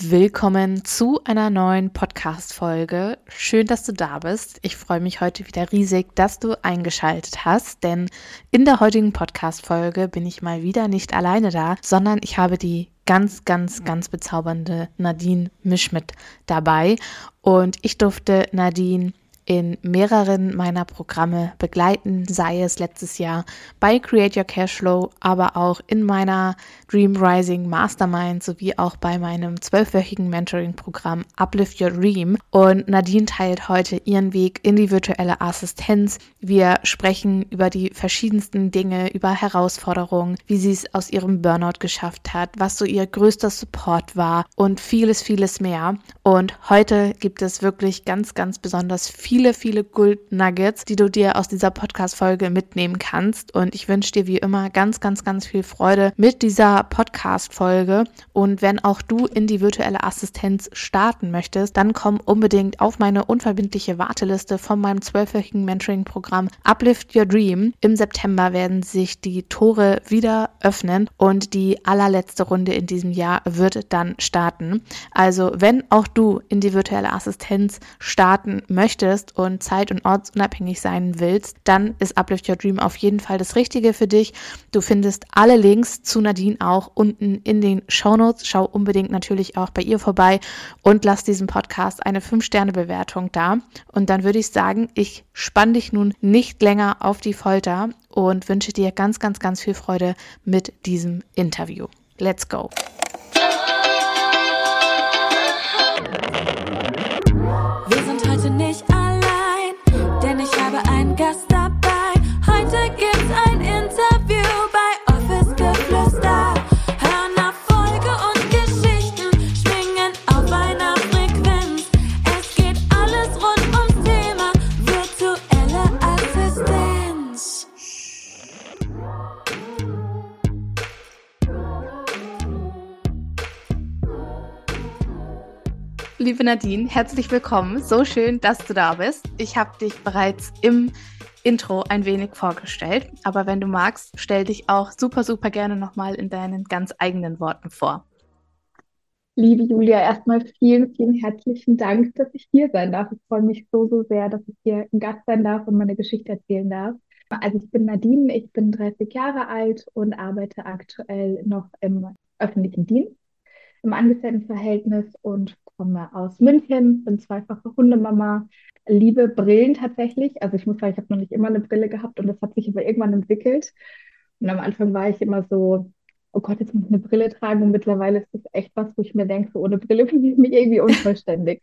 Willkommen zu einer neuen Podcast-Folge. Schön, dass du da bist. Ich freue mich heute wieder riesig, dass du eingeschaltet hast, denn in der heutigen Podcast-Folge bin ich mal wieder nicht alleine da, sondern ich habe die ganz, ganz, ganz bezaubernde Nadine Mischmidt dabei und ich durfte Nadine in mehreren meiner Programme begleiten, sei es letztes Jahr bei Create Your Cashflow, aber auch in meiner Dream Rising Mastermind sowie auch bei meinem zwölfwöchigen Mentoring-Programm Uplift Your Dream. Und Nadine teilt heute ihren Weg in die virtuelle Assistenz. Wir sprechen über die verschiedensten Dinge, über Herausforderungen, wie sie es aus ihrem Burnout geschafft hat, was so ihr größter Support war und vieles, vieles mehr. Und heute gibt es wirklich ganz, ganz besonders viel viele, viele Gold Nuggets, die du dir aus dieser Podcast-Folge mitnehmen kannst. Und ich wünsche dir wie immer ganz, ganz, ganz viel Freude mit dieser Podcast-Folge. Und wenn auch du in die virtuelle Assistenz starten möchtest, dann komm unbedingt auf meine unverbindliche Warteliste von meinem zwölfwöchigen Mentoring-Programm Uplift Your Dream. Im September werden sich die Tore wieder öffnen und die allerletzte Runde in diesem Jahr wird dann starten. Also wenn auch du in die virtuelle Assistenz starten möchtest, bist und zeit- und ortsunabhängig sein willst, dann ist Uplift Your Dream auf jeden Fall das Richtige für dich. Du findest alle Links zu Nadine auch unten in den Show Notes. Schau unbedingt natürlich auch bei ihr vorbei und lass diesem Podcast eine 5-Sterne-Bewertung da. Und dann würde ich sagen, ich spann dich nun nicht länger auf die Folter und wünsche dir ganz, ganz, ganz viel Freude mit diesem Interview. Let's go! Liebe Nadine, herzlich willkommen. So schön, dass du da bist. Ich habe dich bereits im Intro ein wenig vorgestellt, aber wenn du magst, stell dich auch super, super gerne nochmal in deinen ganz eigenen Worten vor. Liebe Julia, erstmal vielen, vielen herzlichen Dank, dass ich hier sein darf. Ich freue mich so, so sehr, dass ich hier ein Gast sein darf und meine Geschichte erzählen darf. Also ich bin Nadine, ich bin 30 Jahre alt und arbeite aktuell noch im öffentlichen Dienst im Angestelltenverhältnis und komme aus München, bin zweifache Hundemama, liebe Brillen tatsächlich. Also ich muss sagen, ich habe noch nicht immer eine Brille gehabt und das hat sich aber irgendwann entwickelt. Und am Anfang war ich immer so, oh Gott, jetzt muss ich eine Brille tragen und mittlerweile ist das echt was, wo ich mir denke, so ohne Brille fühle ich mich irgendwie unvollständig.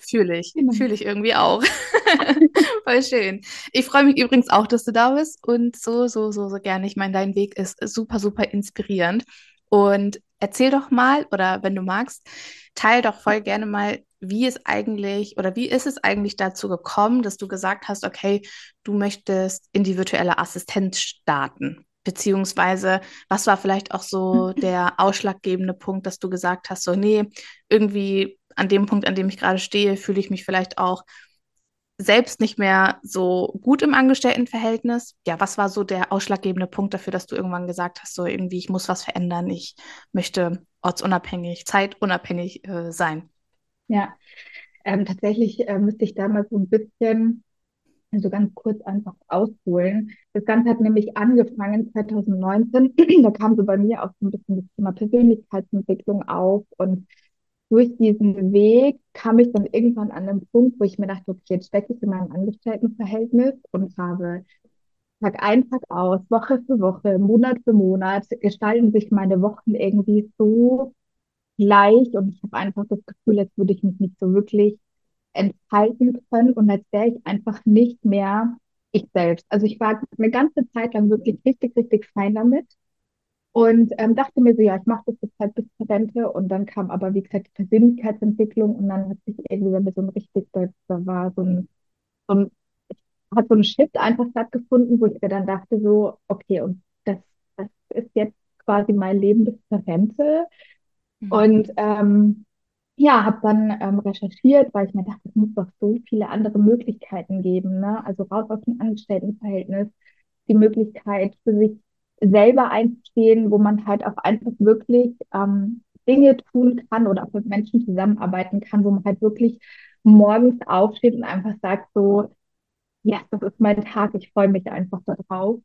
Fühle ich, genau. fühle ich irgendwie auch. Voll schön. Ich freue mich übrigens auch, dass du da bist und so, so, so, so gerne. Ich meine, dein Weg ist super, super inspirierend. Und erzähl doch mal, oder wenn du magst, teil doch voll gerne mal, wie es eigentlich oder wie ist es eigentlich dazu gekommen, dass du gesagt hast, okay, du möchtest in die virtuelle Assistenz starten? Beziehungsweise, was war vielleicht auch so der ausschlaggebende Punkt, dass du gesagt hast, so, nee, irgendwie an dem Punkt, an dem ich gerade stehe, fühle ich mich vielleicht auch selbst nicht mehr so gut im Angestelltenverhältnis. Ja, was war so der ausschlaggebende Punkt dafür, dass du irgendwann gesagt hast, so irgendwie, ich muss was verändern, ich möchte ortsunabhängig, zeitunabhängig äh, sein? Ja, ähm, tatsächlich äh, müsste ich da mal so ein bisschen, also ganz kurz einfach ausholen. Das Ganze hat nämlich angefangen 2019. da kam so bei mir auch so ein bisschen das Thema Persönlichkeitsentwicklung auf und durch diesen Weg kam ich dann irgendwann an den Punkt, wo ich mir dachte, okay, jetzt stecke ich in meinem Angestelltenverhältnis und habe Tag ein, Tag aus, Woche für Woche, Monat für Monat, gestalten sich meine Wochen irgendwie so gleich und ich habe einfach das Gefühl, als würde ich mich nicht so wirklich entfalten können und als wäre ich einfach nicht mehr ich selbst. Also ich war eine ganze Zeit lang wirklich richtig, richtig fein damit und ähm, dachte mir so, ja, ich mache das jetzt halt bis zur Rente. Und dann kam aber, wie gesagt, die Persönlichkeitsentwicklung und dann hat sich irgendwie bei mir so ein richtig, da war so ein, so ein, hat so ein Shift einfach stattgefunden, wo ich mir dann dachte so, okay, und das, das ist jetzt quasi mein Leben bis zur Rente. Mhm. Und ähm, ja, habe dann ähm, recherchiert, weil ich mir dachte, es muss doch so viele andere Möglichkeiten geben. Ne? Also raus aus dem Angestelltenverhältnis, die Möglichkeit für sich selber einzustehen, wo man halt auch einfach wirklich ähm, Dinge tun kann oder auch mit Menschen zusammenarbeiten kann, wo man halt wirklich morgens aufsteht und einfach sagt so, yes, das ist mein Tag, ich freue mich einfach darauf.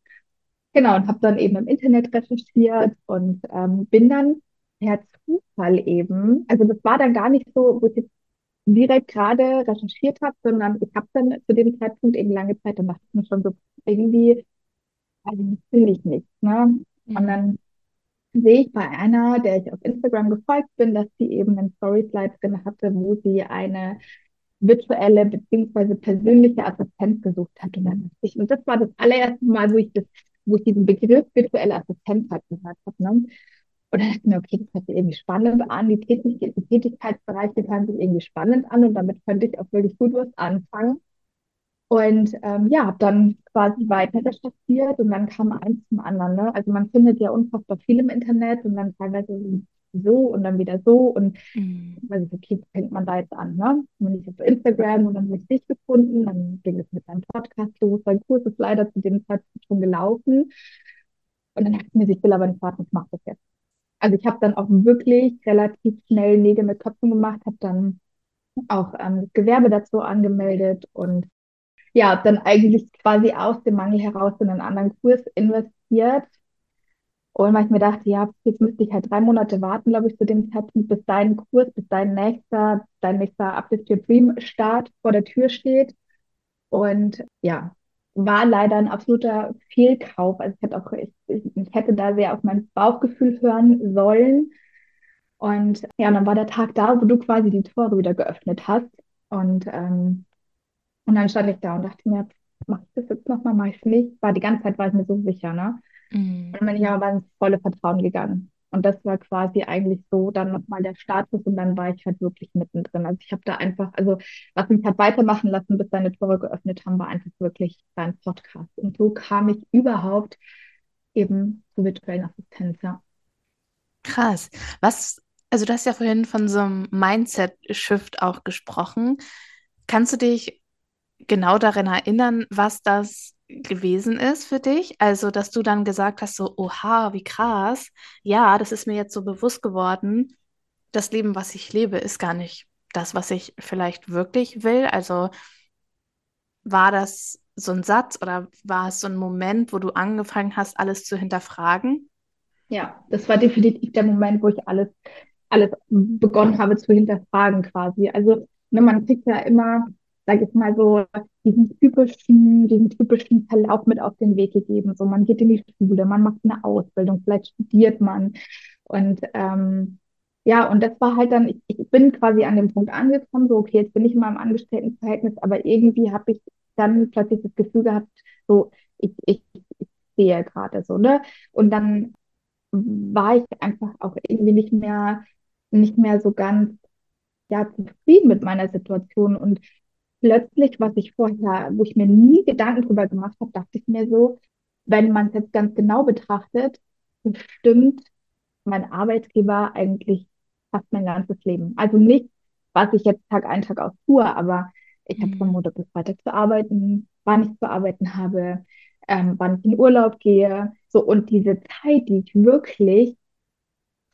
Genau, und habe dann eben im Internet recherchiert und ähm, bin dann per Zufall eben, also das war dann gar nicht so, wo ich jetzt direkt gerade recherchiert habe, sondern ich habe dann zu dem Zeitpunkt eben lange Zeit, dann dachte ich mir schon so, irgendwie, also finde ich nicht. Ne? Und Mhm. dann sehe ich bei einer, der ich auf Instagram gefolgt bin, dass sie eben einen Storyslide drin hatte, wo sie eine virtuelle beziehungsweise persönliche Assistenz gesucht hat. Und, dann ich, und das war das allererste Mal, wo ich das, wo ich diesen Begriff virtuelle Assistenz halt gehört habe. Ne? Und dann dachte ich mir, okay, das hört sich irgendwie spannend an. Die, Tätig die Tätigkeitsbereiche hören sich irgendwie spannend an und damit könnte ich auch wirklich gut was anfangen. Und ähm, ja, habe dann quasi weiter recherchiert und dann kam eins zum anderen. Ne? Also man findet ja unfassbar viel im Internet und dann teilweise so und dann wieder so und Mhm. weiß ich, okay, fängt man da jetzt an, ne? Bin ich auf Instagram und dann habe ich dich gefunden, dann ging es mit deinem Podcast los, dein Kurs ist leider zu dem Zeitpunkt schon gelaufen und dann dachte ich mir, ich will aber nicht warten, ich mache das jetzt. Also ich habe dann auch wirklich relativ schnell Nägel mit Köpfen gemacht, habe dann auch ähm, das Gewerbe dazu angemeldet und ja, dann eigentlich quasi aus dem Mangel heraus in einen anderen Kurs investiert. Und weil ich mir dachte, ja, jetzt müsste ich halt drei Monate warten, glaube ich, zu dem Zeitpunkt, bis dein Kurs, bis dein nächster, dein nächster Uplift Your Dream Start vor der Tür steht. Und ja, war leider ein absoluter Fehlkauf. Also ich hätte auch, ich, ich hätte da sehr auf mein Bauchgefühl hören sollen. Und ja, dann war der Tag da, wo du quasi die Tore wieder geöffnet hast. Und ähm, und dann stand ich da und dachte mir, mach ich das jetzt nochmal, mach ich es nicht. War die ganze Zeit war ich mir so sicher, ne? Mhm. Und dann bin ich aber ins volle Vertrauen gegangen. Und das war quasi eigentlich so dann nochmal der Status und dann war ich halt wirklich mittendrin. Also ich habe da einfach, also was mich hat weitermachen lassen, bis deine Tore geöffnet haben, war einfach wirklich dein Podcast. Und so kam ich überhaupt eben zur virtuellen Assistenz, ja. Krass. Was, also du hast ja vorhin von so einem Mindset-Shift auch gesprochen. Kannst du dich genau daran erinnern, was das gewesen ist für dich? Also, dass du dann gesagt hast, so, oha, wie krass. Ja, das ist mir jetzt so bewusst geworden. Das Leben, was ich lebe, ist gar nicht das, was ich vielleicht wirklich will. Also, war das so ein Satz oder war es so ein Moment, wo du angefangen hast, alles zu hinterfragen? Ja, das war definitiv der Moment, wo ich alles, alles begonnen habe zu hinterfragen quasi. Also, ne, man kriegt ja immer, sag ich mal so, diesen typischen, diesen typischen Verlauf mit auf den Weg gegeben. So, man geht in die Schule, man macht eine Ausbildung, vielleicht studiert man. Und ähm, ja, und das war halt dann, ich, ich bin quasi an dem Punkt angekommen, so, okay, jetzt bin ich in meinem Angestelltenverhältnis, aber irgendwie habe ich dann plötzlich das Gefühl gehabt, so, ich, ich, ich sehe gerade so, ne? Und dann war ich einfach auch irgendwie nicht mehr, nicht mehr so ganz, ja, zufrieden mit meiner Situation. Und plötzlich, was ich vorher, wo ich mir nie Gedanken drüber gemacht habe, dachte ich mir so, wenn man es jetzt ganz genau betrachtet, bestimmt mein Arbeitgeber eigentlich fast mein ganzes Leben. Also nicht, was ich jetzt Tag ein, Tag aus tue, aber ich habe von Mhm. Montag bis Freitag zu arbeiten, wann ich zu arbeiten habe, ähm, wann ich in Urlaub gehe. So, und diese Zeit, die ich wirklich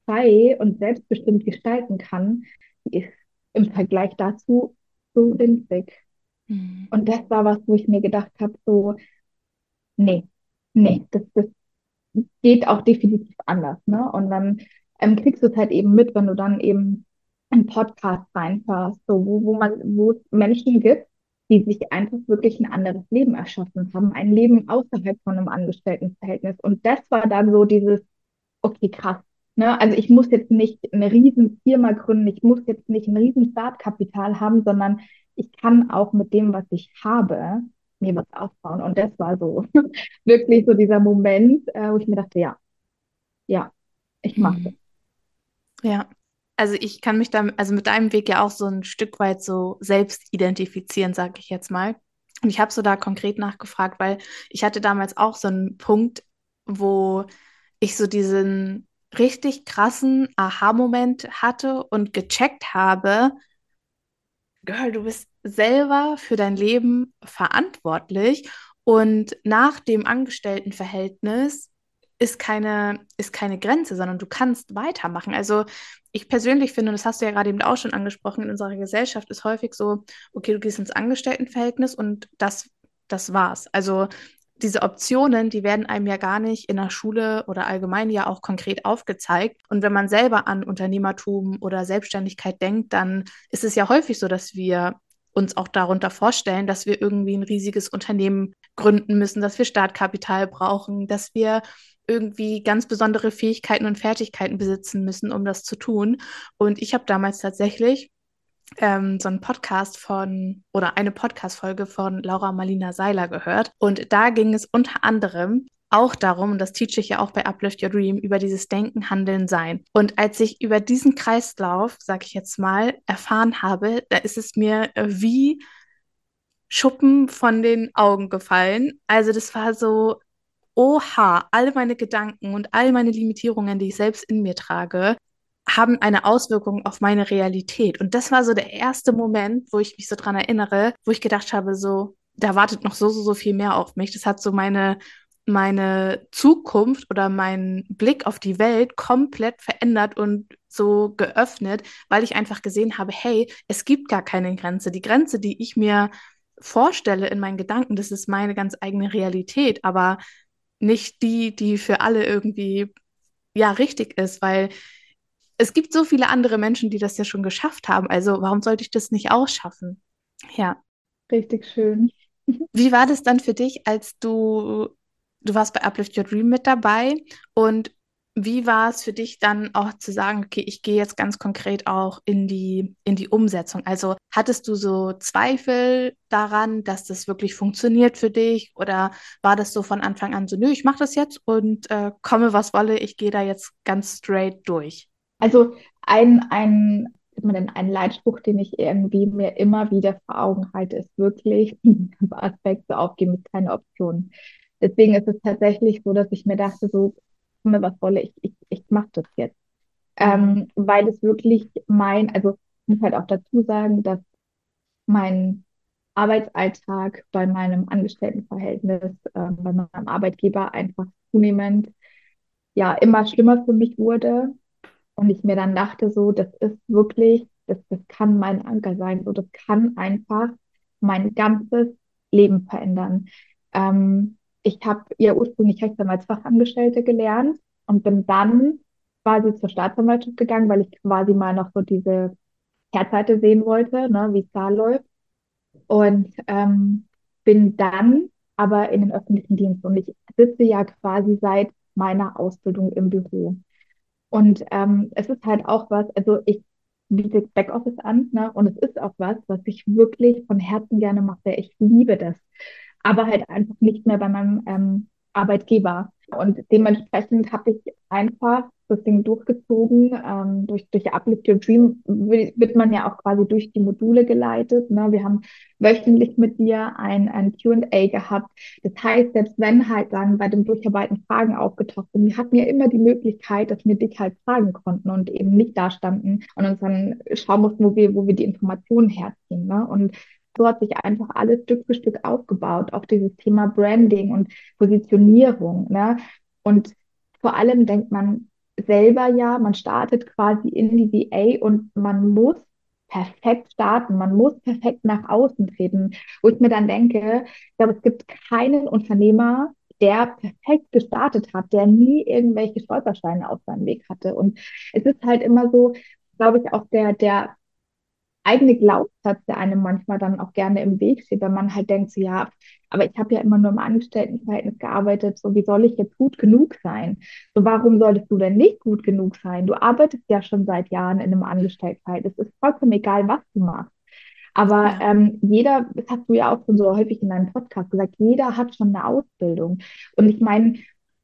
frei und selbstbestimmt gestalten kann, die ist im Vergleich dazu so winzig. Mhm. Und das war was, wo ich mir gedacht habe, so, nee, nee, das, das geht auch definitiv anders, ne? Und dann ähm, kriegst du es halt eben mit, wenn du dann eben einen Podcast reinhörst, so, wo, wo man, wo es Menschen gibt, die sich einfach wirklich ein anderes Leben erschaffen haben, ein Leben außerhalb von einem Angestelltenverhältnis. Und das war dann so dieses, okay, krass. Ne? Also ich muss jetzt nicht eine riesen Firma gründen, ich muss jetzt nicht ein riesen Startkapital haben, sondern ich kann auch mit dem, was ich habe, mir was aufbauen. Und das war so wirklich so dieser Moment, äh, wo ich mir dachte, ja, ja, ich mache das. Mhm. Ja, also ich kann mich da, also mit deinem Weg ja auch so ein Stück weit so selbst identifizieren, sage ich jetzt mal. Und ich habe so da konkret nachgefragt, weil ich hatte damals auch so einen Punkt, wo ich so diesen richtig krassen Aha-Moment hatte und gecheckt habe, Girl, du bist selber für dein Leben verantwortlich und nach dem Angestelltenverhältnis ist keine, ist keine Grenze, sondern du kannst weitermachen. Also ich persönlich finde, und das hast du ja gerade eben auch schon angesprochen, in unserer Gesellschaft ist häufig so, okay, du gehst ins Angestelltenverhältnis und das, das war's. Also diese Optionen, die werden einem ja gar nicht in der Schule oder allgemein ja auch konkret aufgezeigt. Und wenn man selber an Unternehmertum oder Selbstständigkeit denkt, dann ist es ja häufig so, dass wir uns auch darunter vorstellen, dass wir irgendwie ein riesiges Unternehmen gründen müssen, dass wir Startkapital brauchen, dass wir irgendwie ganz besondere Fähigkeiten und Fertigkeiten besitzen müssen, um das zu tun. Und ich habe damals tatsächlich ähm, so einen Podcast von oder eine Podcast-Folge von Laura Marlina Seiler gehört. Und da ging es unter anderem auch darum, und das teache ich ja auch bei Uplift Your Dream, über dieses Denken, Handeln, Sein. Und als ich über diesen Kreislauf, sage ich jetzt mal, erfahren habe, da ist es mir wie Schuppen von den Augen gefallen. Also das war so, oha, alle meine Gedanken und all meine Limitierungen, die ich selbst in mir trage, haben eine Auswirkung auf meine Realität. Und das war so der erste Moment, wo ich mich so dran erinnere, wo ich gedacht habe, so, da wartet noch so, so, so viel mehr auf mich. Das hat so meine, meine Zukunft oder meinen Blick auf die Welt komplett verändert und so geöffnet, weil ich einfach gesehen habe, hey, es gibt gar keine Grenze. Die Grenze, die ich mir vorstelle in meinen Gedanken, das ist meine ganz eigene Realität, aber nicht die, die für alle irgendwie ja richtig ist, weil es gibt so viele andere Menschen, die das ja schon geschafft haben. Also warum sollte ich das nicht auch schaffen? Ja. Richtig schön. Wie war das dann für dich, als du, du warst bei Uplift Your Dream mit dabei und wie war es für dich dann auch zu sagen, okay, ich gehe jetzt ganz konkret auch in die, in die Umsetzung? Also hattest du so Zweifel daran, dass das wirklich funktioniert für dich? Oder war das so von Anfang an so, nö, ich mache das jetzt und äh, komme, was wolle, ich gehe da jetzt ganz straight durch? Also ein, ein, ein Leitspruch, den ich irgendwie mir immer wieder vor Augen halte, ist wirklich, Aspekt so aufgeben ist keine Option. Deswegen ist es tatsächlich so, dass ich mir dachte, so, was wolle, ich, ich, ich mache das jetzt. Ähm, weil es wirklich mein, also ich muss halt auch dazu sagen, dass mein Arbeitsalltag bei meinem Angestelltenverhältnis, äh, bei meinem Arbeitgeber einfach zunehmend ja immer schlimmer für mich wurde. Und ich mir dann dachte, so, das ist wirklich, das, das kann mein Anker sein, so, das kann einfach mein ganzes Leben verändern. Ähm, ich habe ja ursprünglich Rechtsanwaltsfachangestellte gelernt und bin dann quasi zur Staatsanwaltschaft gegangen, weil ich quasi mal noch so diese Kehrseite sehen wollte, ne, wie es da läuft. Und ähm, bin dann aber in den öffentlichen Dienst und ich sitze ja quasi seit meiner Ausbildung im Büro. Und ähm, es ist halt auch was, also ich biete Backoffice an, ne? Und es ist auch was, was ich wirklich von Herzen gerne mache. Ich liebe das aber halt einfach nicht mehr bei meinem ähm, Arbeitgeber. Und dementsprechend habe ich einfach das Ding durchgezogen. Ähm, durch, durch Uplift Your Dream wird man ja auch quasi durch die Module geleitet. Ne? Wir haben wöchentlich mit dir ein, ein QA gehabt. Das heißt, selbst wenn halt dann bei dem Durcharbeiten Fragen aufgetaucht sind, wir hatten ja immer die Möglichkeit, dass wir dich halt fragen konnten und eben nicht da standen und uns dann schauen mussten, wo wir, wo wir die Informationen herziehen. Ne? Und so hat sich einfach alles Stück für Stück aufgebaut, auch dieses Thema Branding und Positionierung. Ne? Und vor allem denkt man selber ja, man startet quasi in die VA und man muss perfekt starten, man muss perfekt nach außen treten, wo ich mir dann denke, ich glaube, es gibt keinen Unternehmer, der perfekt gestartet hat, der nie irgendwelche Stolpersteine auf seinem Weg hatte. Und es ist halt immer so, glaube ich, auch der, der eigene Glaubenssatz, der einem manchmal dann auch gerne im Weg steht, wenn man halt denkt, so, ja, aber ich habe ja immer nur im Angestelltenverhältnis gearbeitet, so wie soll ich jetzt gut genug sein? So warum solltest du denn nicht gut genug sein? Du arbeitest ja schon seit Jahren in einem Angestelltenverhältnis. Es ist vollkommen egal, was du machst. Aber ja. ähm, jeder, das hast du ja auch schon so häufig in deinem Podcast gesagt, jeder hat schon eine Ausbildung. Und ich meine,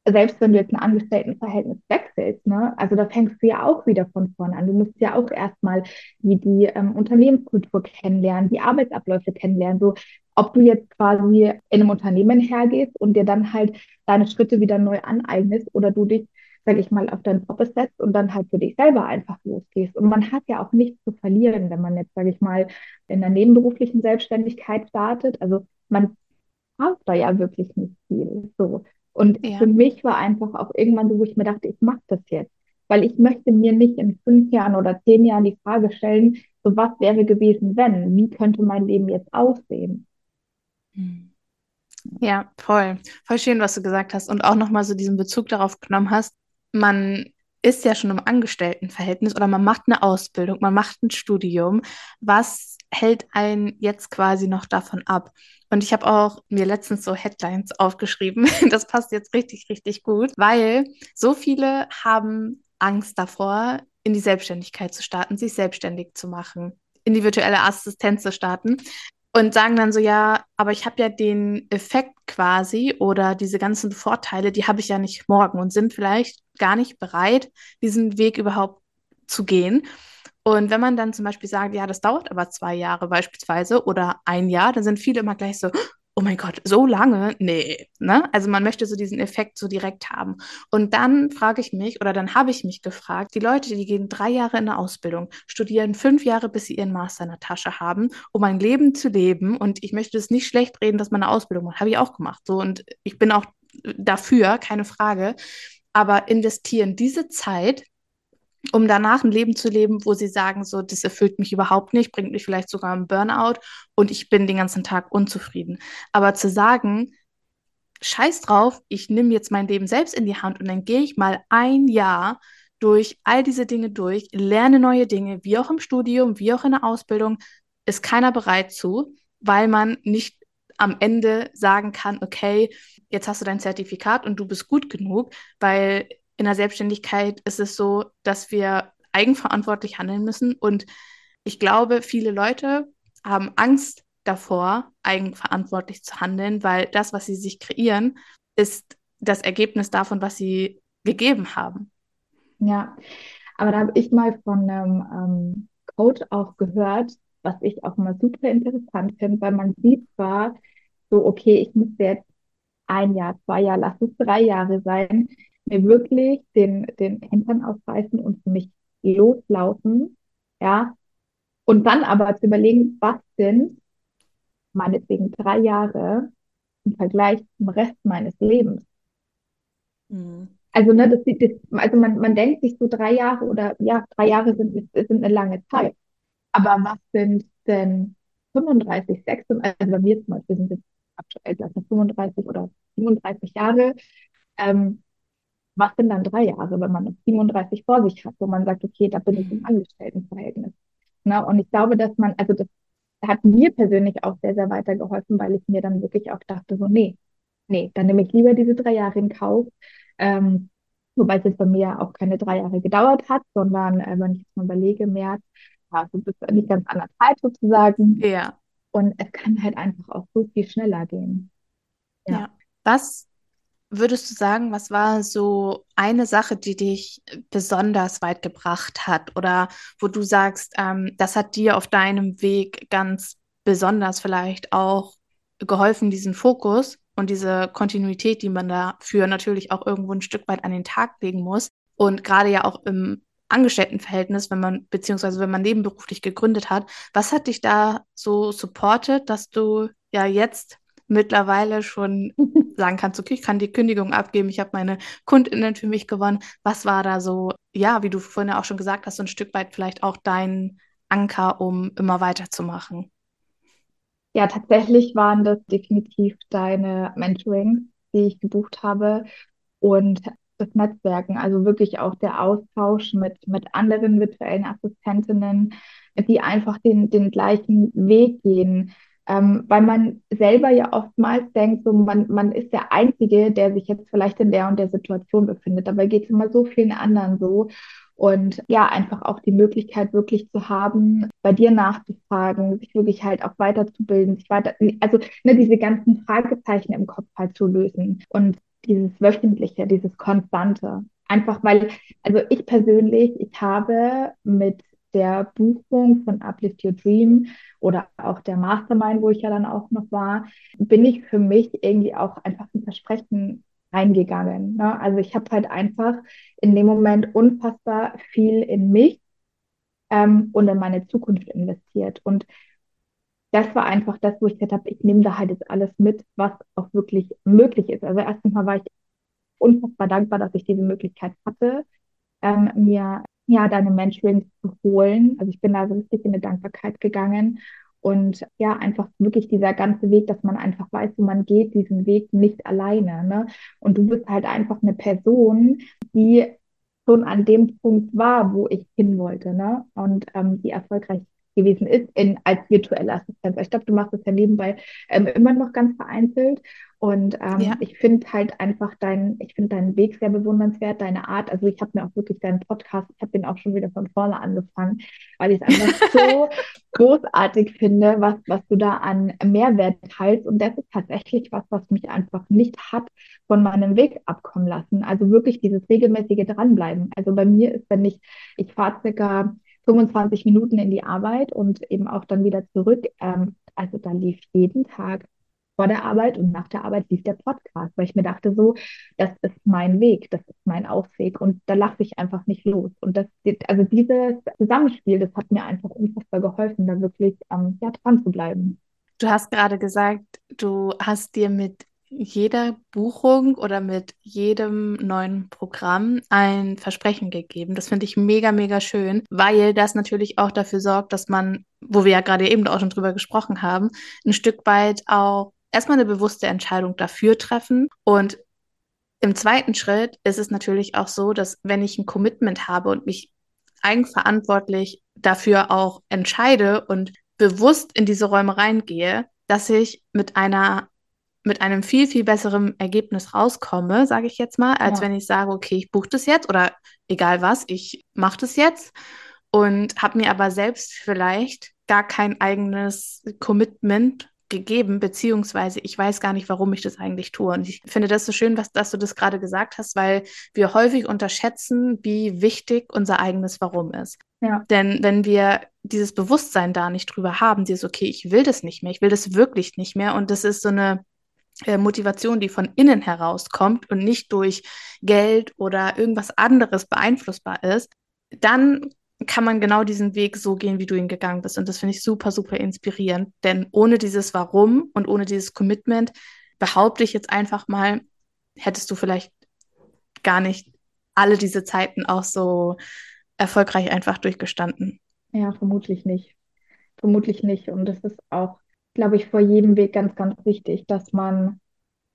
selbst wenn du jetzt ein Angestelltenverhältnis wechselst, ne, also da fängst du ja auch wieder von vorne an. Du musst ja auch erstmal die, die ähm, Unternehmenskultur kennenlernen, die Arbeitsabläufe kennenlernen, so ob du jetzt quasi in einem Unternehmen hergehst und dir dann halt deine Schritte wieder neu aneignest oder du dich, sag ich mal, auf deinen Job setzt und dann halt für dich selber einfach losgehst. Und man hat ja auch nichts zu verlieren, wenn man jetzt, sag ich mal, in der nebenberuflichen Selbstständigkeit startet. Also man braucht da ja wirklich nicht viel. So. Und ja. für mich war einfach auch irgendwann so, wo ich mir dachte, ich mache das jetzt. weil ich möchte mir nicht in fünf Jahren oder zehn Jahren die Frage stellen, so was wäre gewesen, wenn? Wie könnte mein Leben jetzt aussehen? Hm. Ja, voll. Voll schön, was du gesagt hast und auch nochmal so diesen Bezug darauf genommen hast. Man ist ja schon im Angestelltenverhältnis oder man macht eine Ausbildung, man macht ein Studium. Was hält einen jetzt quasi noch davon ab? Und ich habe auch mir letztens so Headlines aufgeschrieben. Das passt jetzt richtig, richtig gut, weil so viele haben Angst davor, in die Selbstständigkeit zu starten, sich selbstständig zu machen, in die virtuelle Assistenz zu starten und sagen dann so, ja, aber ich habe ja den Effekt quasi oder diese ganzen Vorteile, die habe ich ja nicht morgen und sind vielleicht gar nicht bereit, diesen Weg überhaupt zu gehen. Und wenn man dann zum Beispiel sagt, ja, das dauert aber zwei Jahre beispielsweise oder ein Jahr, dann sind viele immer gleich so, oh mein Gott, so lange? Nee. Ne? Also man möchte so diesen Effekt so direkt haben. Und dann frage ich mich, oder dann habe ich mich gefragt, die Leute, die gehen drei Jahre in eine Ausbildung, studieren fünf Jahre, bis sie ihren Master in der Tasche haben, um ein Leben zu leben. Und ich möchte es nicht schlecht reden, dass man eine Ausbildung macht. Habe ich auch gemacht. So, und ich bin auch dafür, keine Frage. Aber investieren diese Zeit um danach ein Leben zu leben, wo sie sagen, so, das erfüllt mich überhaupt nicht, bringt mich vielleicht sogar im Burnout und ich bin den ganzen Tag unzufrieden. Aber zu sagen, scheiß drauf, ich nehme jetzt mein Leben selbst in die Hand und dann gehe ich mal ein Jahr durch all diese Dinge durch, lerne neue Dinge, wie auch im Studium, wie auch in der Ausbildung, ist keiner bereit zu, weil man nicht am Ende sagen kann, okay, jetzt hast du dein Zertifikat und du bist gut genug, weil in der Selbstständigkeit ist es so, dass wir eigenverantwortlich handeln müssen. Und ich glaube, viele Leute haben Angst davor, eigenverantwortlich zu handeln, weil das, was sie sich kreieren, ist das Ergebnis davon, was sie gegeben haben. Ja, aber da habe ich mal von einem ähm, Coach auch gehört, was ich auch mal super interessant finde, weil man sieht zwar so, okay, ich muss jetzt ein Jahr, zwei Jahre, lass es drei Jahre sein, mir wirklich den, den Hintern aufreißen und für mich loslaufen, ja, und dann aber zu überlegen, was sind meinetwegen drei Jahre im Vergleich zum Rest meines Lebens. Mhm. Also, ne, das, das, also man, man denkt sich so drei Jahre oder ja, drei Jahre sind, sind eine lange Zeit. Aber was sind denn 35, 36, also bei mir zum Beispiel sind jetzt aktuell 35 oder 37 Jahre, ähm, was sind dann drei Jahre, wenn man noch 37 vor sich hat, wo man sagt, okay, da bin ich im Angestelltenverhältnis. Ne? Und ich glaube, dass man, also das hat mir persönlich auch sehr, sehr weitergeholfen, weil ich mir dann wirklich auch dachte, so, nee, nee, dann nehme ich lieber diese drei Jahre in Kauf. Ähm, wobei es jetzt bei mir auch keine drei Jahre gedauert hat, sondern äh, wenn ich jetzt mal überlege, März, ja, so bis nicht ganz anderthalb sozusagen. Ja. Und es kann halt einfach auch so viel schneller gehen. Ja. ja. Was würdest du sagen, was war so eine Sache, die dich besonders weit gebracht hat? Oder wo du sagst, ähm, das hat dir auf deinem Weg ganz besonders vielleicht auch geholfen, diesen Fokus und diese Kontinuität, die man dafür natürlich auch irgendwo ein Stück weit an den Tag legen muss. Und gerade ja auch im Angestelltenverhältnis, wenn man, beziehungsweise wenn man nebenberuflich gegründet hat, was hat dich da so supportet, dass du ja jetzt mittlerweile schon sagen kannst, okay, ich kann die Kündigung abgeben, ich habe meine KundInnen für mich gewonnen. Was war da so, ja, wie du vorhin ja auch schon gesagt hast, so ein Stück weit vielleicht auch dein Anker, um immer weiterzumachen? Ja, tatsächlich waren das definitiv deine Mentorings, die ich gebucht habe und das Netzwerken, also wirklich auch der Austausch mit, mit anderen virtuellen Assistentinnen, die einfach den, den gleichen Weg gehen, ähm, weil man selber ja oftmals denkt, so man, man ist der Einzige, der sich jetzt vielleicht in der und der Situation befindet. Dabei geht es immer so vielen anderen so. Und ja, einfach auch die Möglichkeit wirklich zu haben, bei dir nachzufragen, sich wirklich halt auch weiterzubilden, sich weiter, also ne, diese ganzen Fragezeichen im Kopf halt zu lösen und dieses Wöchentliche, dieses Konstante. Einfach weil, also ich persönlich, ich habe mit der Buchung von Uplift Your Dream oder auch der Mastermind, wo ich ja dann auch noch war, bin ich für mich irgendwie auch einfach ein Versprechen reingegangen. Ne? Also ich habe halt einfach in dem Moment unfassbar viel in mich ähm, und in meine Zukunft investiert. Und das war einfach das, wo ich gesagt habe, ich nehme da halt jetzt alles mit, was auch wirklich möglich ist. Also erstens mal war ich unfassbar dankbar, dass ich diese Möglichkeit hatte, ähm, mir ja deine Mentorings zu holen. Also ich bin da richtig in eine Dankbarkeit gegangen. Und ja, einfach wirklich dieser ganze Weg, dass man einfach weiß, wo man geht, diesen Weg nicht alleine. Ne? Und du bist halt einfach eine Person, die schon an dem Punkt war, wo ich hin wollte, ne? Und ähm, die erfolgreich gewesen ist in, als virtuelle Assistenz. Ich glaube, du machst das ja nebenbei ähm, immer noch ganz vereinzelt. Und ähm, ja. ich finde halt einfach deinen, ich finde deinen Weg sehr bewundernswert, deine Art. Also ich habe mir auch wirklich deinen Podcast, ich habe den auch schon wieder von vorne angefangen, weil ich es einfach so großartig finde, was, was du da an Mehrwert teilst. Und das ist tatsächlich was, was mich einfach nicht hat von meinem Weg abkommen lassen. Also wirklich dieses regelmäßige Dranbleiben. Also bei mir ist, wenn ich, ich fahre circa 25 Minuten in die Arbeit und eben auch dann wieder zurück. Ähm, also da lief jeden Tag vor der Arbeit und nach der Arbeit lief der Podcast, weil ich mir dachte so, das ist mein Weg, das ist mein Ausweg und da lasse ich einfach nicht los. Und das, also dieses Zusammenspiel, das hat mir einfach unfassbar geholfen, da wirklich ähm, ja, dran zu bleiben. Du hast gerade gesagt, du hast dir mit jeder Buchung oder mit jedem neuen Programm ein Versprechen gegeben. Das finde ich mega, mega schön, weil das natürlich auch dafür sorgt, dass man, wo wir ja gerade eben auch schon drüber gesprochen haben, ein Stück weit auch erstmal eine bewusste Entscheidung dafür treffen und im zweiten Schritt ist es natürlich auch so, dass wenn ich ein Commitment habe und mich eigenverantwortlich dafür auch entscheide und bewusst in diese Räume reingehe, dass ich mit einer mit einem viel, viel besseren Ergebnis rauskomme, sage ich jetzt mal, als ja. wenn ich sage, okay, ich buche das jetzt oder egal was, ich mache das jetzt und habe mir aber selbst vielleicht gar kein eigenes Commitment gegeben, beziehungsweise ich weiß gar nicht, warum ich das eigentlich tue. Und ich finde das so schön, was, dass du das gerade gesagt hast, weil wir häufig unterschätzen, wie wichtig unser eigenes Warum ist. Ja. Denn wenn wir dieses Bewusstsein da nicht drüber haben, dieses, okay, ich will das nicht mehr, ich will das wirklich nicht mehr und das ist so eine Motivation, die von innen herauskommt und nicht durch Geld oder irgendwas anderes beeinflussbar ist, dann kann man genau diesen Weg so gehen, wie du ihn gegangen bist. Und das finde ich super, super inspirierend. Denn ohne dieses Warum und ohne dieses Commitment, behaupte ich jetzt einfach mal, hättest du vielleicht gar nicht alle diese Zeiten auch so erfolgreich einfach durchgestanden. Ja, vermutlich nicht. Vermutlich nicht. Und das ist auch glaube ich, vor jedem Weg ganz, ganz wichtig, dass man,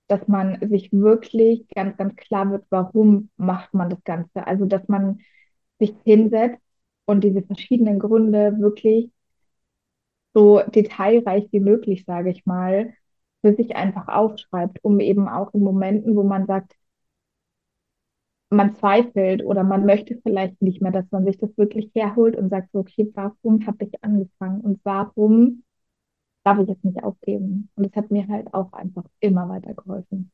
dass man sich wirklich ganz, ganz klar wird, warum macht man das Ganze. Also, dass man sich hinsetzt und diese verschiedenen Gründe wirklich so detailreich wie möglich, sage ich mal, für sich einfach aufschreibt, um eben auch in Momenten, wo man sagt, man zweifelt oder man möchte vielleicht nicht mehr, dass man sich das wirklich herholt und sagt, okay, warum habe ich angefangen und warum darf ich jetzt nicht aufgeben. Und das hat mir halt auch einfach immer weiter geholfen.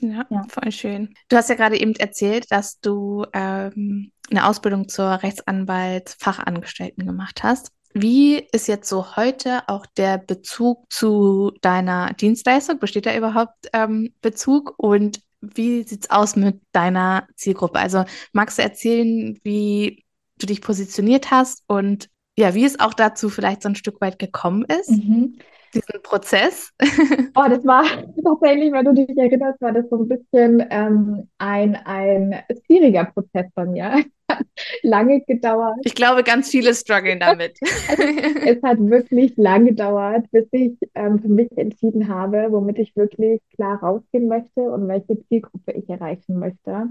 Ja, ja, voll schön. Du hast ja gerade eben erzählt, dass du ähm, eine Ausbildung zur Rechtsanwaltsfachangestellten gemacht hast. Wie ist jetzt so heute auch der Bezug zu deiner Dienstleistung? Besteht da überhaupt ähm, Bezug? Und wie sieht es aus mit deiner Zielgruppe? Also magst du erzählen, wie du dich positioniert hast und ja, wie es auch dazu vielleicht so ein Stück weit gekommen ist, mhm. diesen Prozess. Oh, das war tatsächlich, wenn du dich erinnerst, war das so ein bisschen ähm, ein, ein schwieriger Prozess bei mir. lange gedauert. Ich glaube, ganz viele strugglen damit. es hat wirklich lange gedauert, bis ich ähm, für mich entschieden habe, womit ich wirklich klar rausgehen möchte und welche Zielgruppe ich erreichen möchte.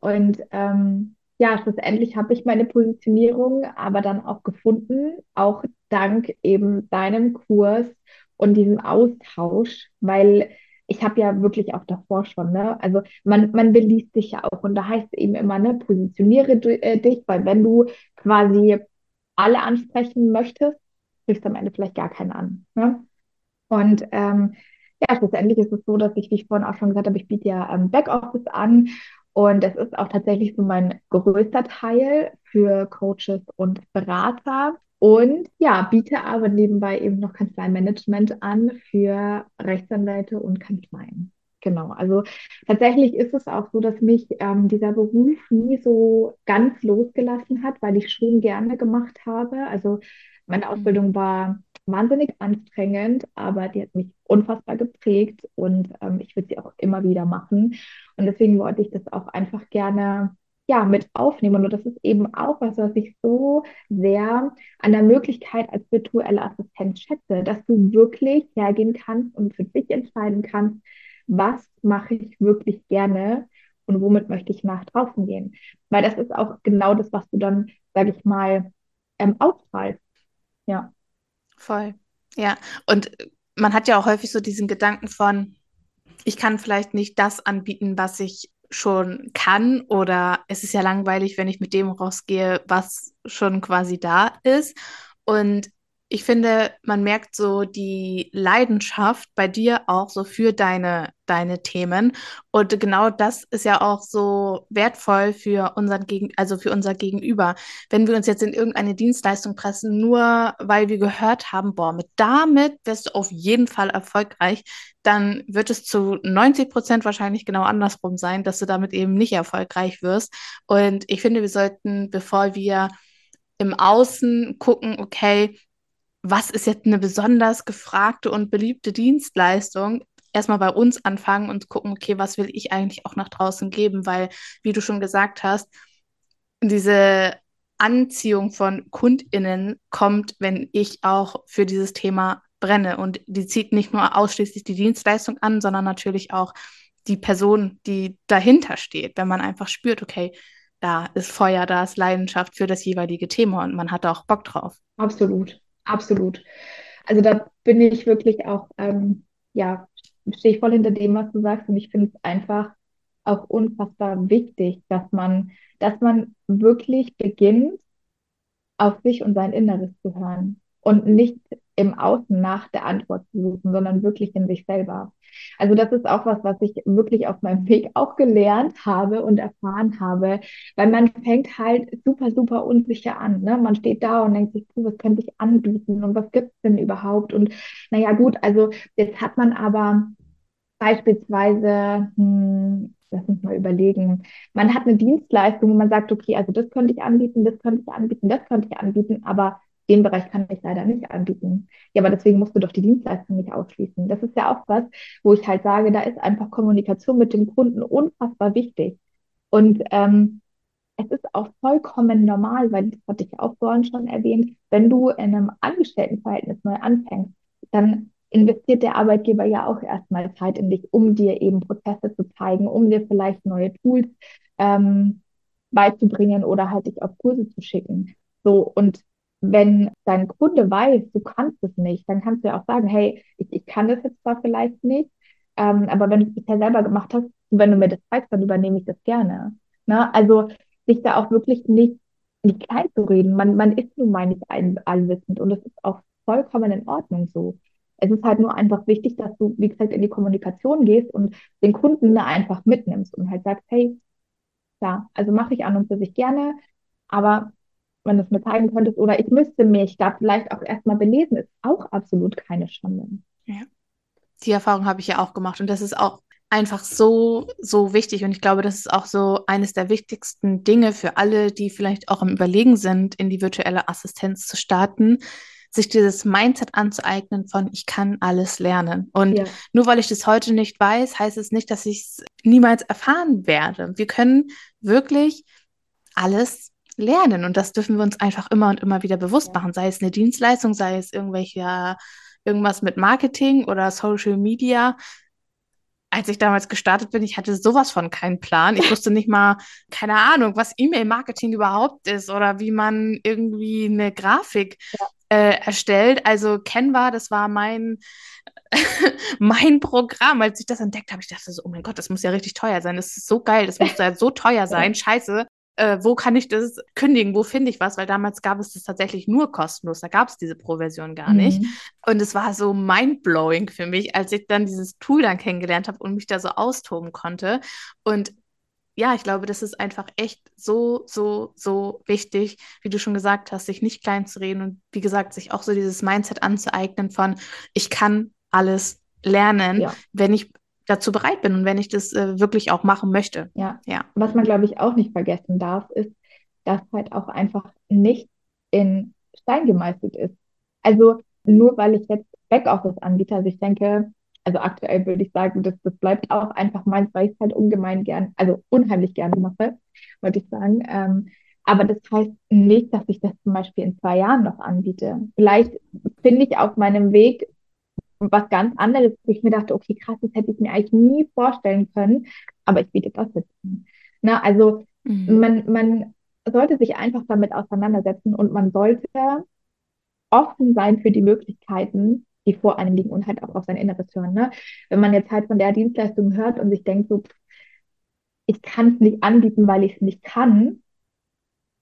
Und ähm, ja, schlussendlich habe ich meine Positionierung aber dann auch gefunden, auch dank eben deinem Kurs und diesem Austausch, weil ich habe ja wirklich auch davor schon, ne? Also man, man beliest dich ja auch und da heißt es eben immer, ne, positioniere äh, dich, weil wenn du quasi alle ansprechen möchtest, sprichst du am Ende vielleicht gar keinen an. Ne? Und ähm, ja, schlussendlich ist es so, dass ich, wie ich vorhin auch schon gesagt habe, ich biete ja ähm, Backoffice an und das ist auch tatsächlich so mein größter Teil für Coaches und Berater. Und ja, biete aber nebenbei eben noch Kanzleimanagement an für Rechtsanwälte und Kanzleien. Genau, also tatsächlich ist es auch so, dass mich ähm, dieser Beruf nie so ganz losgelassen hat, weil ich schon gerne gemacht habe. Also meine mhm. Ausbildung war wahnsinnig anstrengend, aber die hat mich unfassbar geprägt und ähm, ich würde sie auch immer wieder machen. Und deswegen wollte ich das auch einfach gerne ja, mit aufnehmen. Und das ist eben auch was, was ich so sehr an der Möglichkeit als virtuelle Assistent schätze, dass du wirklich hergehen kannst und für dich entscheiden kannst, was mache ich wirklich gerne und womit möchte ich nach draußen gehen. Weil das ist auch genau das, was du dann, sage ich mal, ähm, ausstrahlst. Ja. Voll. Ja. Und man hat ja auch häufig so diesen Gedanken von, ich kann vielleicht nicht das anbieten, was ich schon kann oder es ist ja langweilig, wenn ich mit dem rausgehe, was schon quasi da ist. Und ich finde, man merkt so die Leidenschaft bei dir auch so für deine, deine Themen. Und genau das ist ja auch so wertvoll für unseren Gegen also für unser Gegenüber. Wenn wir uns jetzt in irgendeine Dienstleistung pressen, nur weil wir gehört haben, boah, mit damit wirst du auf jeden Fall erfolgreich, dann wird es zu 90 Prozent wahrscheinlich genau andersrum sein, dass du damit eben nicht erfolgreich wirst. Und ich finde, wir sollten, bevor wir im Außen gucken, okay, was ist jetzt eine besonders gefragte und beliebte Dienstleistung, erstmal bei uns anfangen und gucken, okay, was will ich eigentlich auch nach draußen geben, weil, wie du schon gesagt hast, diese Anziehung von KundInnen kommt, wenn ich auch für dieses Thema brenne. Und die zieht nicht nur ausschließlich die Dienstleistung an, sondern natürlich auch die Person, die dahinter steht, wenn man einfach spürt, okay, da ist Feuer, da ist Leidenschaft für das jeweilige Thema und man hat auch Bock drauf. Absolut. Absolut. Also da bin ich wirklich auch, ähm, ja, stehe ich voll hinter dem, was du sagst. Und ich finde es einfach auch unfassbar wichtig, dass man, dass man wirklich beginnt, auf sich und sein Inneres zu hören und nicht im Außen nach der Antwort zu suchen, sondern wirklich in sich selber. Also das ist auch was, was ich wirklich auf meinem Weg auch gelernt habe und erfahren habe, weil man fängt halt super, super unsicher an. Ne? Man steht da und denkt sich, was könnte ich anbieten und was gibt es denn überhaupt? Und naja, gut, also jetzt hat man aber beispielsweise, hm, lass uns mal überlegen, man hat eine Dienstleistung, wo man sagt, okay, also das könnte ich anbieten, das könnte ich anbieten, das könnte ich anbieten, aber den Bereich kann ich leider nicht anbieten. Ja, aber deswegen musst du doch die Dienstleistung nicht ausschließen. Das ist ja auch was, wo ich halt sage, da ist einfach Kommunikation mit dem Kunden unfassbar wichtig. Und ähm, es ist auch vollkommen normal, weil das hatte ich auch vorhin schon erwähnt, wenn du in einem Angestelltenverhältnis neu anfängst, dann investiert der Arbeitgeber ja auch erstmal Zeit in dich, um dir eben Prozesse zu zeigen, um dir vielleicht neue Tools ähm, beizubringen oder halt dich auf Kurse zu schicken. So, und wenn dein Kunde weiß, du kannst es nicht, dann kannst du ja auch sagen, hey, ich, ich kann das jetzt zwar vielleicht nicht, ähm, aber wenn du es bisher selber gemacht hast, wenn du mir das zeigst, dann übernehme ich das gerne. Ne? Also sich da auch wirklich nicht, nicht klein zu reden. Man, man ist nun mal nicht allwissend und das ist auch vollkommen in Ordnung so. Es ist halt nur einfach wichtig, dass du, wie gesagt, in die Kommunikation gehst und den Kunden da einfach mitnimmst und halt sagst, hey, ja, also mache ich an und für sich gerne, aber wenn du es mir zeigen könntest, oder ich müsste mich da vielleicht auch erstmal belesen, ist auch absolut keine Schande. Ja. Die Erfahrung habe ich ja auch gemacht und das ist auch einfach so, so wichtig. Und ich glaube, das ist auch so eines der wichtigsten Dinge für alle, die vielleicht auch im Überlegen sind, in die virtuelle Assistenz zu starten, sich dieses Mindset anzueignen von ich kann alles lernen. Und ja. nur weil ich das heute nicht weiß, heißt es nicht, dass ich es niemals erfahren werde. Wir können wirklich alles lernen. Und das dürfen wir uns einfach immer und immer wieder bewusst machen. Sei es eine Dienstleistung, sei es irgendwelche, irgendwas mit Marketing oder Social Media. Als ich damals gestartet bin, ich hatte sowas von keinen Plan. Ich wusste nicht mal, keine Ahnung, was E-Mail-Marketing überhaupt ist oder wie man irgendwie eine Grafik ja. äh, erstellt. Also Canva, das war mein, mein Programm. Als ich das entdeckt habe, ich dachte so, oh mein Gott, das muss ja richtig teuer sein. Das ist so geil, das muss ja so teuer sein. Scheiße äh, wo kann ich das kündigen, wo finde ich was, weil damals gab es das tatsächlich nur kostenlos, da gab es diese Pro-Version gar nicht. Mhm. Und es war so mindblowing für mich, als ich dann dieses Tool dann kennengelernt habe und mich da so austoben konnte. Und ja, ich glaube, das ist einfach echt so, so, so wichtig, wie du schon gesagt hast, sich nicht klein zu reden und wie gesagt, sich auch so dieses Mindset anzueignen von, ich kann alles lernen, ja. wenn ich dazu bereit bin und wenn ich das äh, wirklich auch machen möchte. Ja. ja. Was man, glaube ich, auch nicht vergessen darf, ist, dass halt auch einfach nicht in Stein gemeißelt ist. Also nur weil ich jetzt Backoffice anbiete, also ich denke, Also aktuell würde ich sagen, das, das bleibt auch einfach meins, weil ich es halt ungemein gern, also unheimlich gerne mache, wollte ich sagen. Ähm, aber das heißt nicht, dass ich das zum Beispiel in zwei Jahren noch anbiete. Vielleicht finde ich auf meinem Weg was ganz anderes, wo ich mir dachte, okay, krass, das hätte ich mir eigentlich nie vorstellen können, aber ich biete das jetzt an. Na, also mhm. man, man sollte sich einfach damit auseinandersetzen und man sollte offen sein für die Möglichkeiten, die vor einem liegen und halt auch auf sein Inneres hören. Ne? Wenn man jetzt halt von der Dienstleistung hört und sich denkt, so, ich kann es nicht anbieten, weil ich es nicht kann,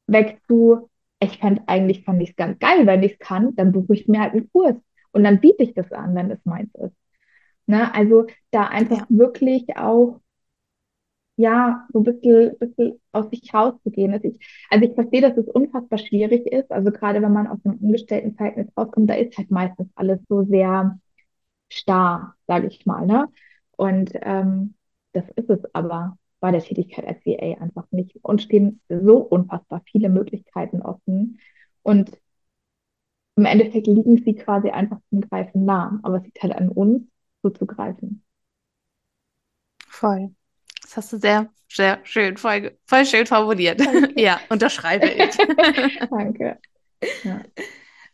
weg zu, ich fände eigentlich, fand ich es ganz geil, wenn ich es kann, dann buche ich mir halt einen Kurs und dann biete ich das an, wenn es meins ist. Ne? Also da einfach ja. wirklich auch ja, so ein bisschen, bisschen aus sich rauszugehen. Also ich, also ich verstehe, dass es unfassbar schwierig ist. Also gerade wenn man aus einem Angestelltenverhältnis rauskommt, da ist halt meistens alles so sehr starr, sage ich mal. Ne? Und ähm, das ist es aber bei der Tätigkeit als VA einfach nicht. Und stehen so unfassbar viele Möglichkeiten offen. Und im Endeffekt liegen sie quasi einfach zum Greifen nah. Aber es liegt halt an uns, so zu greifen. Voll. Das hast du sehr, sehr schön, voll, voll schön formuliert. Danke. Ja, unterschreibe ich. Danke. Ja.